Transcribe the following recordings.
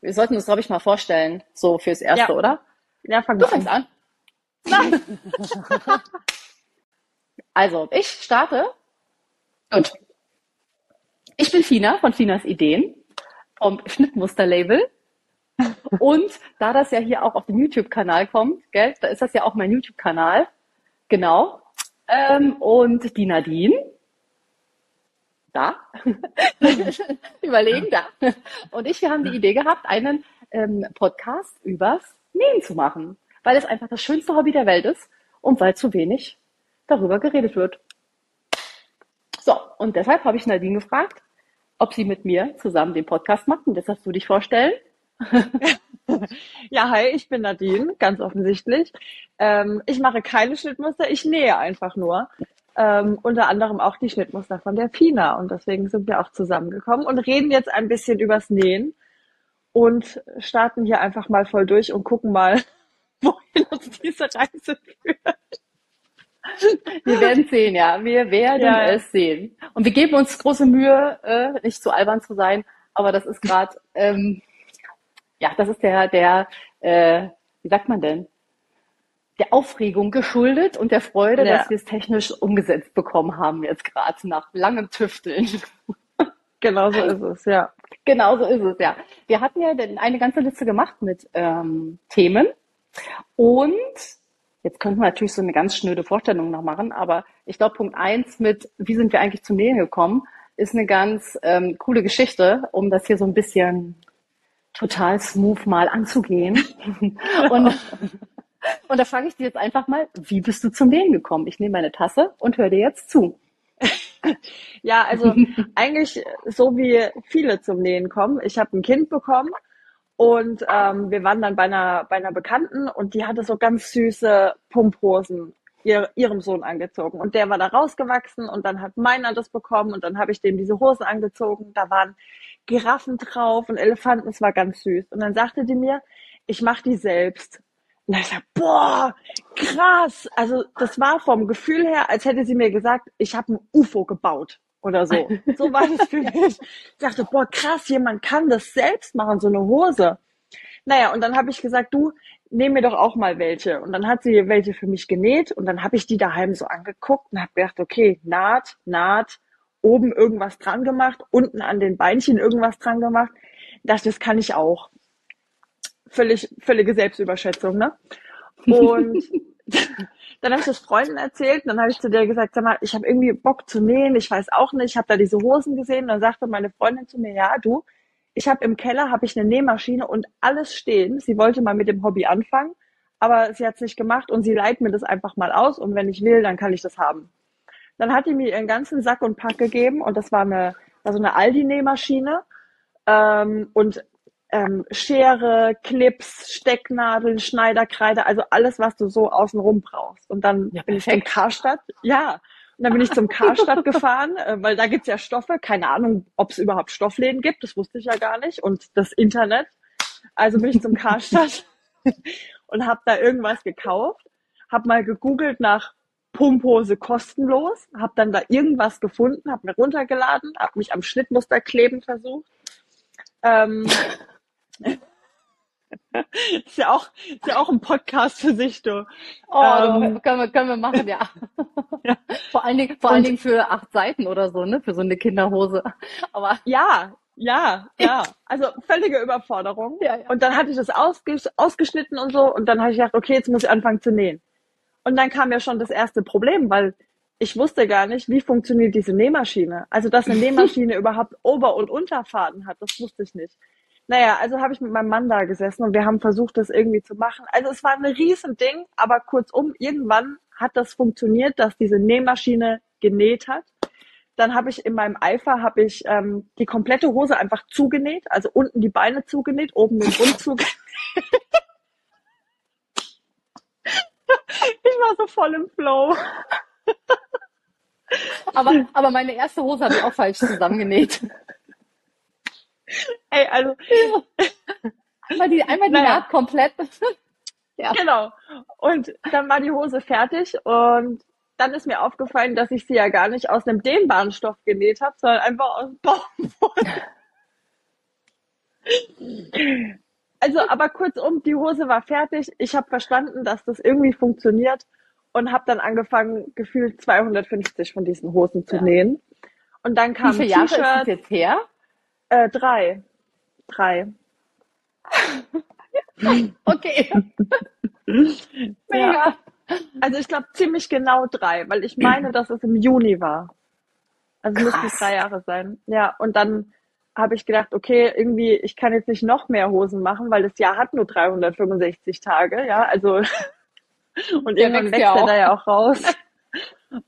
wir sollten uns, glaube ich, mal vorstellen, so fürs Erste, Ja. oder? Ja, fang Du an. fängst an. Nein. also, ich starte. Gut. Ich bin Fina von Finas Ideen vom Schnittmuster-Label. Und da das ja hier auch auf den YouTube-Kanal kommt, gell, da ist das ja auch mein YouTube-Kanal. Genau. Ähm, und die Nadine. Da. Überlegen, da. Und ich, wir haben die Idee gehabt, einen ähm, Podcast übers Nähen zu machen. Weil es einfach das schönste Hobby der Welt ist und weil zu wenig darüber geredet wird. So, und deshalb habe ich Nadine gefragt, ob sie mit mir zusammen den Podcast macht. Und das darfst du dich vorstellen. Ja, hi, ich bin Nadine, ganz offensichtlich. Ähm, ich mache keine Schnittmuster, ich nähe einfach nur. Ähm, unter anderem auch die Schnittmuster von der Pina. Und deswegen sind wir auch zusammengekommen und reden jetzt ein bisschen übers Nähen und starten hier einfach mal voll durch und gucken mal, wohin uns diese Reise führt. Wir werden sehen, ja. Wir werden Ja. es sehen. Und wir geben uns große Mühe, äh, nicht zu albern zu sein, aber das ist gerade, ähm, ja, das ist der, der, äh, wie sagt man denn? Der Aufregung geschuldet und der Freude, Ja. dass wir es technisch umgesetzt bekommen haben jetzt gerade nach langem Tüfteln. Genau so ist es, ja. Genau so ist es, ja. Wir hatten ja eine ganze Liste gemacht mit ähm, Themen und jetzt könnten wir natürlich so eine ganz schnöde Vorstellung noch machen, aber ich glaube, Punkt eins mit, wie sind wir eigentlich zum Nähen gekommen, ist eine ganz ähm, coole Geschichte, um das hier so ein bisschen total smooth mal anzugehen. und, und da frage ich dich jetzt einfach mal, wie bist du zum Nähen gekommen? Ich nehme meine Tasse und höre dir jetzt zu. Ja, also eigentlich so wie viele zum Nähen kommen. Ich habe ein Kind bekommen und ähm, wir waren dann bei einer, bei einer Bekannten und die hatte so ganz süße Pumphosen ihr, ihrem Sohn angezogen. Und der war da rausgewachsen und dann hat meiner das bekommen und dann habe ich dem diese Hosen angezogen. Da waren Giraffen drauf und Elefanten, es war ganz süß. Und dann sagte die mir, ich mache die selbst. Und da ich gesagt, boah, krass. Also das war vom Gefühl her, als hätte sie mir gesagt, ich habe ein UFO gebaut oder so. So war das für mich. Ich dachte, boah, krass, jemand kann das selbst machen, so eine Hose. Naja, und dann habe ich gesagt, du, nehm mir doch auch mal welche. Und dann hat sie welche für mich genäht und dann habe ich die daheim so angeguckt und habe gedacht, okay, Naht, Naht, oben irgendwas dran gemacht, unten an den Beinchen irgendwas dran gemacht. Das, das kann ich auch. Völlig, völlige Selbstüberschätzung, ne? Und dann habe ich das Freunden erzählt und dann habe ich zu der gesagt, sag mal, ich habe irgendwie Bock zu nähen, ich weiß auch nicht, ich habe da diese Hosen gesehen und dann sagte meine Freundin zu mir, ja, du, ich habe im Keller habe ich eine Nähmaschine und alles stehen. Sie wollte mal mit dem Hobby anfangen, aber sie hat es nicht gemacht und sie leiht mir das einfach mal aus und wenn ich will, dann kann ich das haben. Dann hat die mir ihren ganzen Sack und Pack gegeben und das war eine, war so eine Aldi-Nähmaschine ähm, und ähm, Schere, Clips, Stecknadeln, Schneiderkreide, also alles, was du so außenrum brauchst. Und dann Ja, bin ich zum perfekt. Karstadt, ja, und dann bin ich zum Karstadt gefahren, äh, weil da gibt's ja Stoffe, keine Ahnung, ob es überhaupt Stoffläden gibt, das wusste ich ja gar nicht und das Internet. Also bin ich zum Karstadt und habe da irgendwas gekauft, habe mal gegoogelt nach Pumphose kostenlos, habe dann da irgendwas gefunden, habe mir runtergeladen, habe mich am Schnittmuster kleben versucht. Ähm, ist ja auch ist ja auch ein Podcast für sich, du. Oh, Ähm, können wir, können wir machen, ja. Ja. Vor allen Dingen, vor allen Dingen für acht Seiten oder so, ne, für so eine Kinderhose. Aber Ja, ja, ja. Also völlige Überforderung. Ja, ja. Und dann hatte ich das ausges ausgeschnitten und so und dann habe ich gedacht, okay, jetzt muss ich anfangen zu nähen. Und dann kam ja schon das erste Problem, weil ich wusste gar nicht, wie funktioniert diese Nähmaschine. Also, dass eine Nähmaschine überhaupt Ober- und Unterfaden hat, das wusste ich nicht. Naja, also habe ich mit meinem Mann da gesessen und wir haben versucht, das irgendwie zu machen. Also es war ein Riesending, aber kurzum, irgendwann hat das funktioniert, dass diese Nähmaschine genäht hat. Dann habe ich in meinem Eifer habe ich ähm, die komplette Hose einfach zugenäht, also unten die Beine zugenäht, oben den Bund zugenäht. ich war so voll im Flow. Aber, aber meine erste Hose habe ich auch falsch zusammengenäht. Ey, also Einmal die, einmal die Naja. Naht komplett. Ja. Genau. Und dann war die Hose fertig und dann ist mir aufgefallen, dass ich sie ja gar nicht aus einem dehnbaren Stoff genäht habe, sondern einfach aus Baumwolle. Also, aber kurzum, die Hose war fertig. Ich habe verstanden, dass das irgendwie funktioniert und habe dann angefangen, gefühlt 250 von diesen Hosen zu Ja. nähen. Und dann Wie kam viele ein Jahre ist das jetzt her? Äh, drei. Drei. Okay. Mega. Also ich glaube ziemlich genau drei, weil ich meine, dass es im Juni war. Also Krass. drei Jahre sein. Ja, und dann habe ich gedacht, okay, irgendwie, ich kann jetzt nicht noch mehr Hosen machen, weil das Jahr hat nur 365 Tage, ja, also und Der irgendwann wächst ja er da ja auch raus.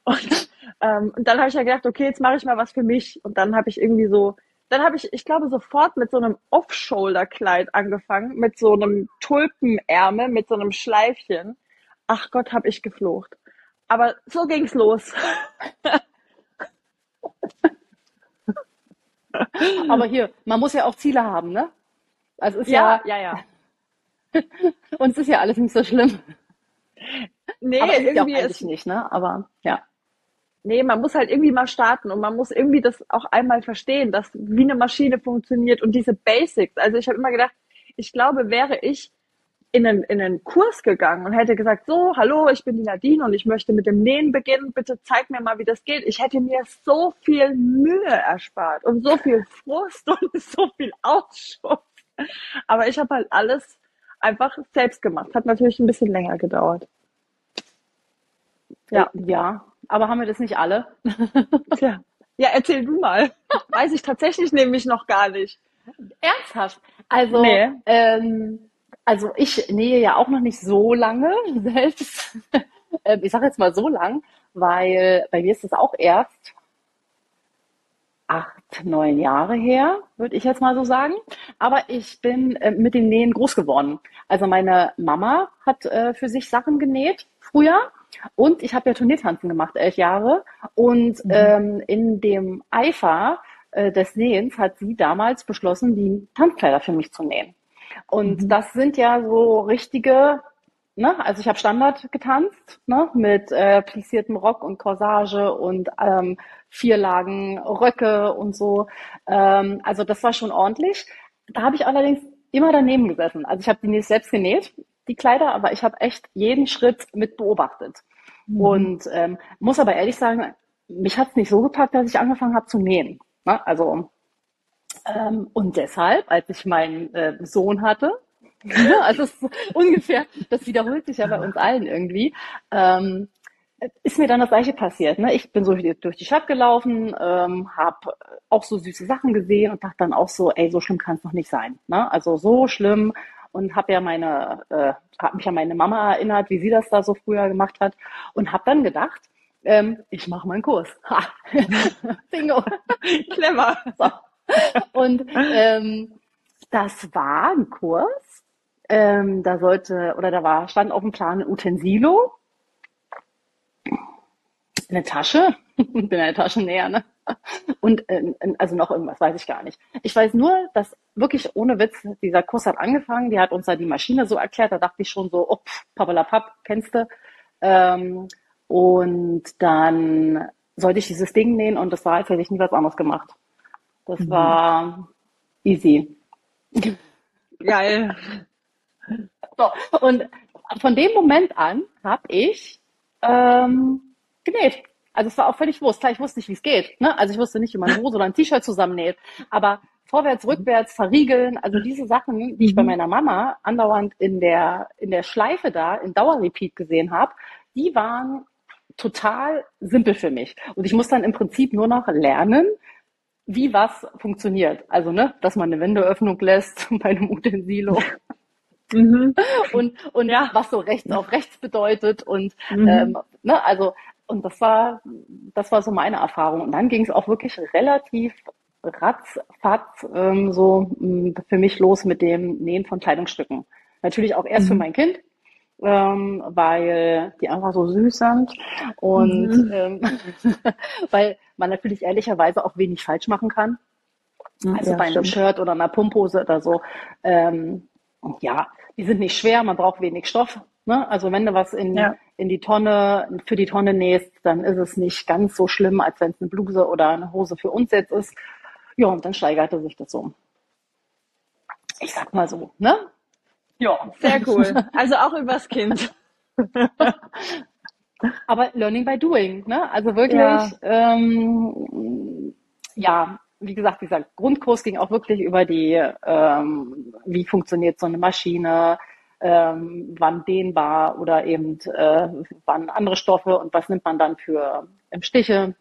Und, ähm, und dann habe ich ja gedacht, okay, jetzt mache ich mal was für mich. Und dann habe ich irgendwie so, dann habe ich, ich glaube, sofort mit so einem Off-Shoulder-Kleid angefangen, mit so einem Tulpenärmel, mit so einem Schleifchen. Ach Gott, habe ich geflucht. Aber so ging's los. Aber hier, man muss ja auch Ziele haben, ne? Also ist ja, Ja, ja, ja. uns ist ja alles nicht so schlimm. Nee, Aber ist es ja auch irgendwie eigentlich ist, nicht, ne? Aber ja. Nee, man muss halt irgendwie mal starten und man muss irgendwie das auch einmal verstehen, dass wie eine Maschine funktioniert und diese Basics. Also ich habe immer gedacht, ich glaube, wäre ich in einen, in einen Kurs gegangen und hätte gesagt, so, hallo, ich bin die Nadine und ich möchte mit dem Nähen beginnen, bitte zeig mir mal, wie das geht. Ich hätte mir so viel Mühe erspart und so viel Frust und so viel Ausschuss. Aber ich habe halt alles einfach selbst gemacht. Hat natürlich ein bisschen länger gedauert. Ja. Ja. Aber haben wir das nicht alle? Tja. Ja, erzähl du mal. Weiß ich tatsächlich nämlich noch gar nicht. Ernsthaft. Also, Nee. ähm, also ich nähe ja auch noch nicht so lange selbst. Ähm, ich sage jetzt mal so lang, weil bei mir ist es auch erst acht, neun Jahre her, würde ich jetzt mal so sagen. Aber ich bin äh, mit dem Nähen groß geworden. Also meine Mama hat äh, für sich Sachen genäht früher und ich habe ja Turniertanzen gemacht, elf Jahre. Und ähm, in dem Eifer äh, des Nähens hat sie damals beschlossen, die Tanzkleider für mich zu nähen. Und das sind ja so richtige, ne, also ich habe Standard getanzt, ne, mit äh, plissiertem Rock und Corsage und ähm, vier Lagen Röcke und so. Ähm, also das war schon ordentlich. Da habe ich allerdings immer daneben gesessen. Also ich habe die nicht selbst genäht, die Kleider, aber ich habe echt jeden Schritt mit beobachtet. Und ähm, muss aber ehrlich sagen, mich hat es nicht so gepackt, dass ich angefangen habe zu nähen. Ne? Also ähm, und deshalb, als ich meinen äh, Sohn hatte, ne, also es ist ungefähr, das wiederholt sich ja bei uns allen irgendwie, ähm, ist mir dann das Gleiche passiert. Ne? Ich bin so durch die Stadt gelaufen, ähm, habe auch so süße Sachen gesehen und dachte dann auch so, ey, so schlimm kann es noch nicht sein. Ne? Also so schlimm und habe ja meine, äh, habe mich an meine Mama erinnert, wie sie das da so früher gemacht hat und habe dann gedacht, ähm, ich mache meinen Kurs. Ha. Bingo. Clever. So. Und ähm, das war ein Kurs. Ähm, da sollte, oder da war, stand auf dem Plan ein Utensilo, eine Tasche, bin eine Taschennäher, ne? Und äh, also noch irgendwas, weiß ich gar nicht. Ich weiß nur, dass wirklich ohne Witz, dieser Kurs hat angefangen, die hat uns da die Maschine so erklärt, da dachte ich schon so, oh, pappalapapp, kennst du. Ähm, und dann sollte ich dieses Ding nähen und das war, als hätte ich nie was anderes gemacht. Das war easy. Geil. So, und von dem Moment an habe ich ähm, genäht. Also es war auch völlig wurscht. Klar, ich wusste nicht, wie es geht. Ne? Also ich wusste nicht, wie man eine Hose oder ein T-Shirt zusammennäht. Aber vorwärts, rückwärts, verriegeln, also diese Sachen, die ich bei meiner Mama andauernd in der, in der Schleife da, in Dauerrepeat gesehen habe, die waren total simpel für mich. Und ich muss dann im Prinzip nur noch lernen, wie was funktioniert. Also, ne, dass man eine Wendeöffnung lässt bei einem Utensilo Mhm. und, und Ja. was so rechts auf rechts bedeutet und Mhm. ähm, ne, also und das war das war so meine Erfahrung und dann ging es auch wirklich relativ ratzfatz ähm, so mh, für mich los mit dem Nähen von Kleidungsstücken. Natürlich auch erst für mein Kind, ähm, weil die einfach so süß sind und ähm, weil man natürlich ehrlicherweise auch wenig falsch machen kann. Also Ja, bei einem stimmt. Shirt oder einer Pumphose oder so. Ähm, ja, die sind nicht schwer, man braucht wenig Stoff. Ne? Also wenn du was in, Ja. in die Tonne, für die Tonne nähst, dann ist es nicht ganz so schlimm, als wenn es eine Bluse oder eine Hose für uns jetzt ist. Ja, und dann steigerte sich das so. Ich sag mal so, ne? Ja. Sehr cool. Also auch übers Kind. Aber Learning by Doing, ne? Also wirklich, ja. Ähm, ja, wie gesagt, dieser Grundkurs ging auch wirklich über die, ähm, wie funktioniert so eine Maschine, ähm, wann dehnbar oder eben äh, wann andere Stoffe und was nimmt man dann für im Stiche.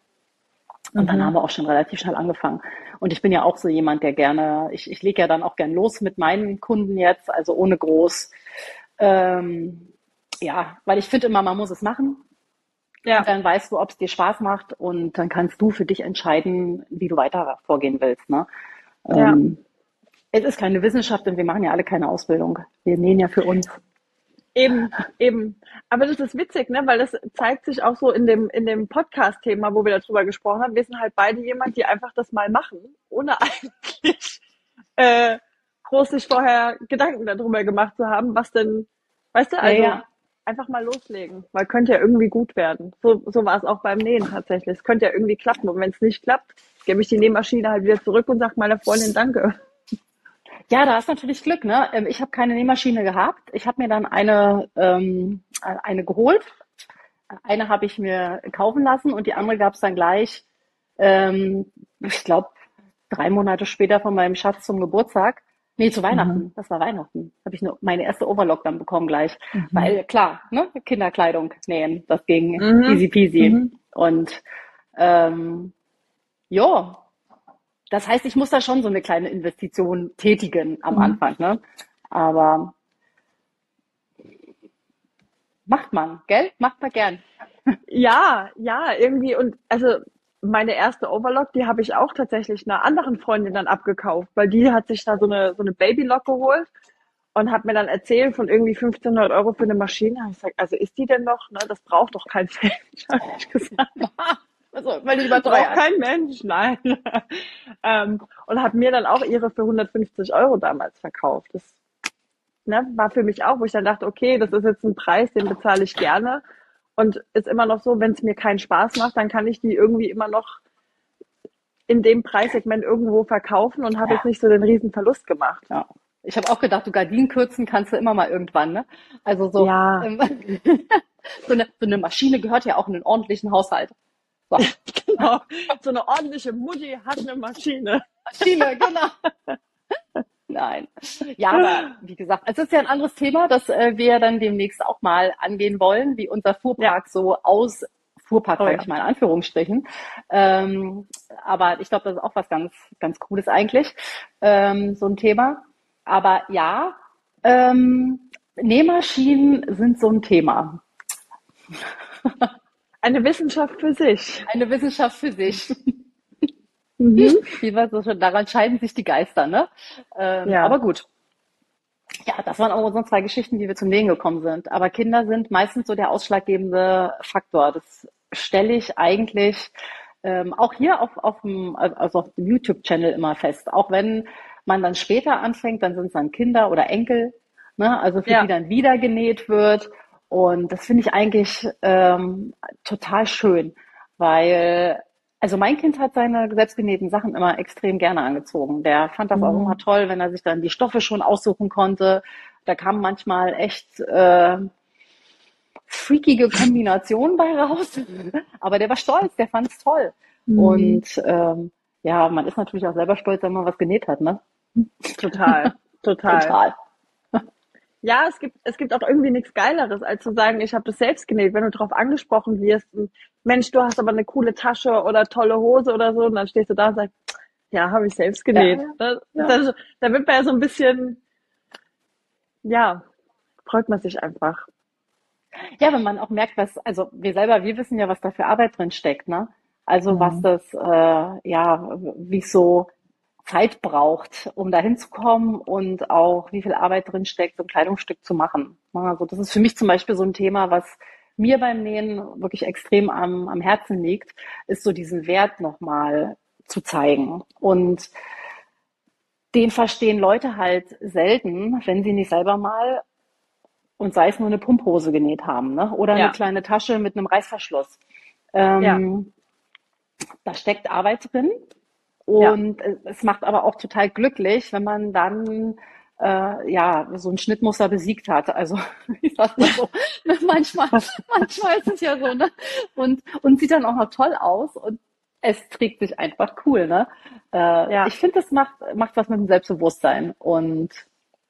Und mhm. dann haben wir auch schon relativ schnell angefangen. Und ich bin ja auch so jemand, der gerne, ich, ich lege ja dann auch gern los mit meinen Kunden jetzt, also ohne groß. Ähm, ja, weil ich finde immer, man muss es machen. Ja. Und dann weißt du, ob es dir Spaß macht und dann kannst du für dich entscheiden, wie du weiter vorgehen willst. Ne? Ja. Ähm, es ist keine Wissenschaft und wir machen ja alle keine Ausbildung. Wir nähen ja für uns. Eben, eben. Aber das ist witzig, ne? weil das zeigt sich auch so in dem, in dem Podcast-Thema, wo wir darüber gesprochen haben. Wir sind halt beide jemand, die einfach das mal machen, ohne eigentlich äh, groß sich vorher Gedanken darüber gemacht zu haben, was denn, weißt du, also ja, ja. einfach mal loslegen, weil könnte ja irgendwie gut werden. So, so war es auch beim Nähen tatsächlich. Es könnte ja irgendwie klappen und wenn es nicht klappt, gebe ich die Nähmaschine halt wieder zurück und sage meiner Freundin Danke. Ja, da ist natürlich Glück. Ne? Ähm, ich habe keine Nähmaschine gehabt. Ich habe mir dann eine, ähm, eine geholt. Eine habe ich mir kaufen lassen und die andere gab es dann gleich, ähm, ich glaube, drei Monate später von meinem Schatz zum Geburtstag. Nee, zu Weihnachten. Mhm. Das war Weihnachten. Habe ich nur meine erste Overlock dann bekommen gleich. Mhm. Weil klar, ne, Kinderkleidung nähen, das ging mhm. easy peasy. Mhm. Und ähm, ja, das heißt, ich muss da schon so eine kleine Investition tätigen am mhm. Anfang, ne? Aber macht man, gell? Macht man gern. Ja, ja, irgendwie und also meine erste Overlock, die habe ich auch tatsächlich einer anderen Freundin dann abgekauft, weil die hat sich da so eine so eine Babylock geholt und hat mir dann erzählt von irgendwie 1500 Euro für eine Maschine. Ich sag, also ist die denn noch? Ne, das braucht doch kein Mensch, habe ich gesagt. Also, weil die überteuert. kein Mensch, nein. ähm, und hat mir dann auch ihre für 150 Euro damals verkauft. Das ne, war für mich auch, wo ich dann dachte, okay, das ist jetzt ein Preis, den bezahle ich gerne. Und ist immer noch so, wenn es mir keinen Spaß macht, dann kann ich die irgendwie immer noch in dem Preissegment irgendwo verkaufen und habe ja. jetzt nicht so den riesen Verlust gemacht. Ja. Ich habe auch gedacht, du Gardinen kürzen kannst du immer mal irgendwann, ne? Also so, ja. ähm, so, eine, so eine Maschine gehört ja auch in einen ordentlichen Haushalt. So. genau. So eine ordentliche Mutti hat eine Maschine. Maschine, genau. Nein. Ja, aber wie gesagt, es ist ja ein anderes Thema, das äh, wir dann demnächst auch mal angehen wollen, wie unser Fuhrpark ja. so aus Fuhrpark, oh, sage ich mal in Anführungsstrichen. Ähm, aber ich glaube, das ist auch was ganz, ganz Cooles eigentlich, ähm, so ein Thema. Aber ja, ähm, Nähmaschinen sind so ein Thema. Eine Wissenschaft für sich. Eine Wissenschaft für sich. mhm. Wie war so schon, daran scheiden sich die Geister, ne? Ähm, ja. Aber gut. Ja, das waren auch unsere zwei Geschichten, wie wir zum Nähen gekommen sind. Aber Kinder sind meistens so der ausschlaggebende Faktor. Das stelle ich eigentlich ähm, auch hier auf, auf dem, also auf dem YouTube-Channel immer fest. Auch wenn man dann später anfängt, dann sind es dann Kinder oder Enkel, ne? also für ja. die dann wieder genäht wird. Und das finde ich eigentlich ähm, total schön, weil also mein Kind hat seine selbstgenähten Sachen immer extrem gerne angezogen. Der fand das mhm. auch immer toll, wenn er sich dann die Stoffe schon aussuchen konnte. Da kam manchmal echt äh, freakige Kombinationen bei raus. Aber der war stolz, der fand es toll. Mhm. Und ähm, ja, man ist natürlich auch selber stolz, wenn man was genäht hat, ne? Total, total. total ja, es gibt, es gibt auch irgendwie nichts Geileres, als zu sagen, ich habe das selbst genäht. Wenn du darauf angesprochen wirst, Mensch, du hast aber eine coole Tasche oder tolle Hose oder so, und dann stehst du da und sagst, ja, habe ich selbst genäht. Ja, da, ja. Da, da wird man ja so ein bisschen, ja, freut man sich einfach. Ja, wenn man auch merkt, was, also wir selber, wir wissen ja, was da für Arbeit drin steckt, ne? Also mhm. was das, äh, ja, wie so Zeit braucht, um dahin zu kommen und auch wie viel Arbeit drin steckt, so ein Kleidungsstück zu machen. Also das ist für mich zum Beispiel so ein Thema, was mir beim Nähen wirklich extrem am, am Herzen liegt, ist so diesen Wert nochmal zu zeigen. Und den verstehen Leute halt selten, wenn sie nicht selber mal und sei es nur eine Pumphose genäht haben, ne? Oder ja. eine kleine Tasche mit einem Reißverschluss. Ähm, ja. Da steckt Arbeit drin und ja. es macht aber auch total glücklich, wenn man dann äh, ja, so ein Schnittmuster besiegt hat. Also ich sag mal so, ne, manchmal, manchmal ist es ja so, ne? Und, und sieht dann auch noch toll aus und es trägt sich einfach cool, ne? Äh, ja. Ich finde, das macht, macht was mit dem Selbstbewusstsein und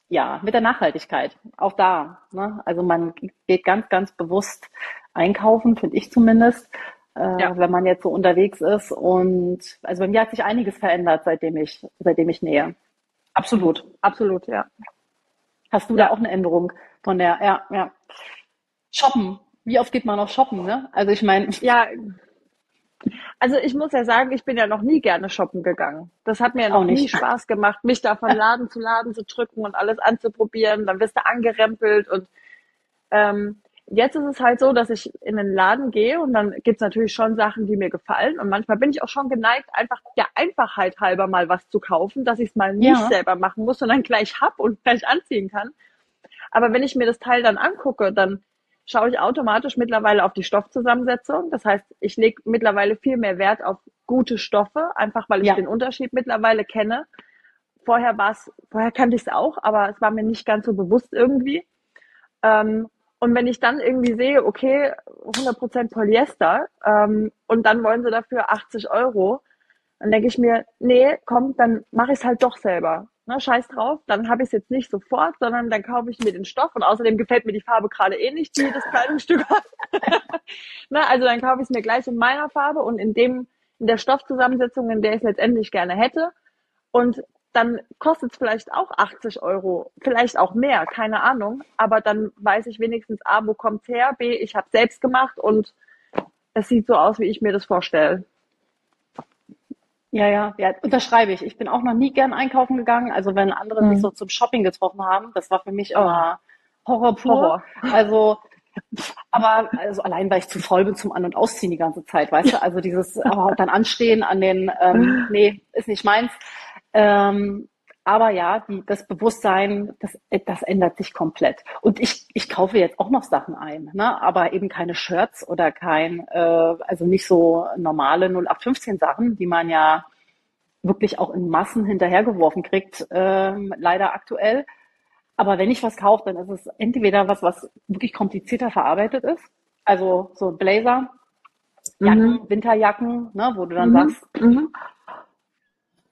ja, mit der Nachhaltigkeit. Auch da. Ne? Also man geht ganz, ganz bewusst einkaufen, finde ich zumindest, äh, ja. wenn man jetzt so unterwegs ist. Und also bei mir hat sich einiges verändert, seitdem ich, seitdem ich nähe. Absolut. Absolut, ja. Hast du ja. da auch eine Änderung von der, ja, ja. Shoppen. Wie oft geht man noch shoppen, ne? Also ich meine. Ja, also ich muss ja sagen, ich bin ja noch nie gerne shoppen gegangen. Das hat mir ja noch nie Spaß gemacht, mich da von Laden zu Laden zu drücken und alles anzuprobieren. Dann wirst du angerempelt und ähm, jetzt ist es halt so, dass ich in den Laden gehe und dann gibt's natürlich schon Sachen, die mir gefallen. Und manchmal bin ich auch schon geneigt, einfach der Einfachheit halber mal was zu kaufen, dass ich es mal nicht ja. selber machen muss, sondern gleich hab und gleich anziehen kann. Aber wenn ich mir das Teil dann angucke, dann schaue ich automatisch mittlerweile auf die Stoffzusammensetzung. Das heißt, ich lege mittlerweile viel mehr Wert auf gute Stoffe, einfach weil ich ja. den Unterschied mittlerweile kenne. Vorher war es, vorher kannte ich es auch, aber es war mir nicht ganz so bewusst irgendwie. Ähm, und wenn ich dann irgendwie sehe, okay, 100% Polyester ähm, und dann wollen sie dafür 80 Euro, dann denke ich mir, nee, komm, dann mache ich es halt doch selber. Ne, scheiß drauf, dann habe ich es jetzt nicht sofort, sondern dann kaufe ich mir den Stoff und außerdem gefällt mir die Farbe gerade eh nicht, die das Kleidungsstück hat. ne, also dann kaufe ich es mir gleich in meiner Farbe und in dem, in der Stoffzusammensetzung, in der ich es letztendlich gerne hätte. Und dann kostet es vielleicht auch 80 Euro, vielleicht auch mehr, keine Ahnung. Aber dann weiß ich wenigstens, A, wo kommt's her, B, ich habe selbst gemacht und es sieht so aus, wie ich mir das vorstelle. Ja, ja, ja, unterschreibe ich. Ich bin auch noch nie gern einkaufen gegangen. Also wenn andere mich hm. so zum Shopping getroffen haben, das war für mich immer Horror pur. Horror. Also, aber also allein, weil ich zu voll bin zum An- und Ausziehen die ganze Zeit, weißt du? Also dieses oh, dann Anstehen an den, ähm, nee, ist nicht meins. Ähm, aber ja, die, das Bewusstsein, das, das ändert sich komplett. Und ich, ich kaufe jetzt auch noch Sachen ein, ne? aber eben keine Shirts oder kein, äh, also nicht so normale 0815 Sachen, die man ja wirklich auch in Massen hinterhergeworfen kriegt, äh, leider aktuell. Aber wenn ich was kaufe, dann ist es entweder was, was wirklich komplizierter verarbeitet ist. Also so Blazer, Jacken, mhm. Winterjacken, ne, wo du dann mhm. sagst, mhm.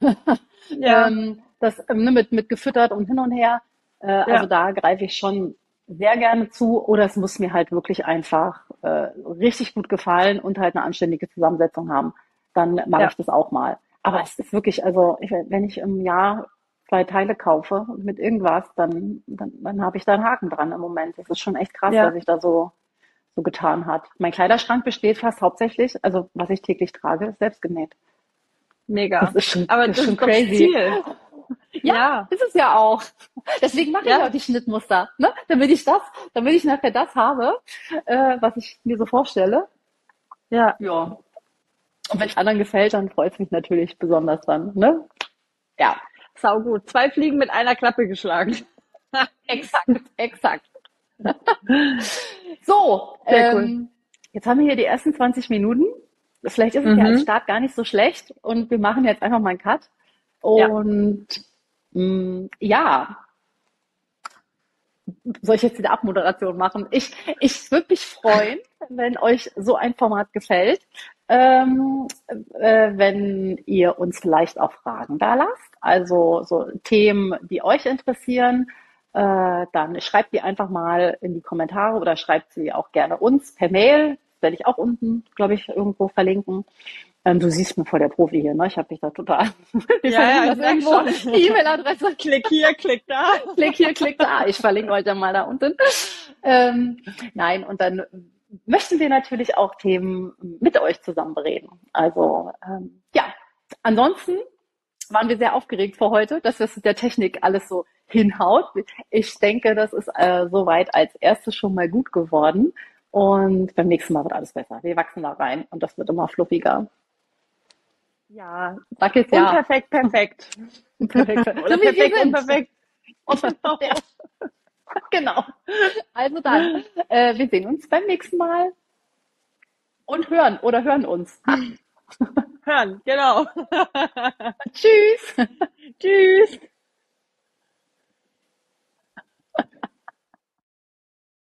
Ja. Ähm, das ähm, ne, mit, mit gefüttert und hin und her. Äh, ja. Also da greife ich schon sehr gerne zu. Oder es muss mir halt wirklich einfach äh, richtig gut gefallen und halt eine anständige Zusammensetzung haben. Dann mache ja. ich das auch mal. Aber es ist wirklich, also ich, wenn ich im Jahr zwei Teile kaufe mit irgendwas, dann, dann, dann habe ich da einen Haken dran im Moment. Das ist schon echt krass, ja. dass ich da so, so getan hat. Mein Kleiderschrank besteht fast hauptsächlich, also was ich täglich trage, ist selbst genäht. Mega. Das ist schon, Aber das ist schon crazy. Ja, ja, ist es ja auch. Deswegen mache ja. ich auch die Schnittmuster, ne? Damit ich das, damit ich nachher das habe, äh, was ich mir so vorstelle. Ja. Ja. Und wenn es anderen gefällt, dann freut es mich natürlich besonders dann, ne? Ja. Sau gut. Zwei Fliegen mit einer Klappe geschlagen. exakt, exakt. so, ähm, cool. jetzt haben wir hier die ersten 20 Minuten. Vielleicht ist es mhm. ja als Start gar nicht so schlecht und wir machen jetzt einfach mal einen Cut. Und ja, mh, mm, ja. soll ich jetzt wieder Abmoderation machen? Ich, ich würde mich freuen, wenn euch so ein Format gefällt, ähm, äh, wenn ihr uns vielleicht auch Fragen da lasst. Also so Themen, die euch interessieren. Äh, dann schreibt die einfach mal in die Kommentare oder schreibt sie auch gerne uns per Mail werde ich auch unten, glaube ich, irgendwo verlinken. Ähm, du siehst mir vor der Profi hier, ne? Ich habe dich da total. ja, ja, ich irgendwo E-Mail-Adresse. Klick hier, klick da. klick hier, klick da. Ich verlinke euch dann mal da unten. Ähm, nein, und dann möchten wir natürlich auch Themen mit euch zusammen bereden. Also ähm, ja, ansonsten waren wir sehr aufgeregt vor heute, dass das mit der Technik alles so hinhaut. Ich denke, das ist äh, soweit als erstes schon mal gut geworden. Und beim nächsten Mal wird alles besser. Wir wachsen da rein und das wird immer fluffiger. Ja, sag jetzt ja. Perfekt, perfekt. perfekt. So perfekt, unperfekt. Genau. Ja. genau. Also dann, äh, wir sehen uns beim nächsten Mal. Und hören oder hören uns. hören, genau. Tschüss. Tschüss.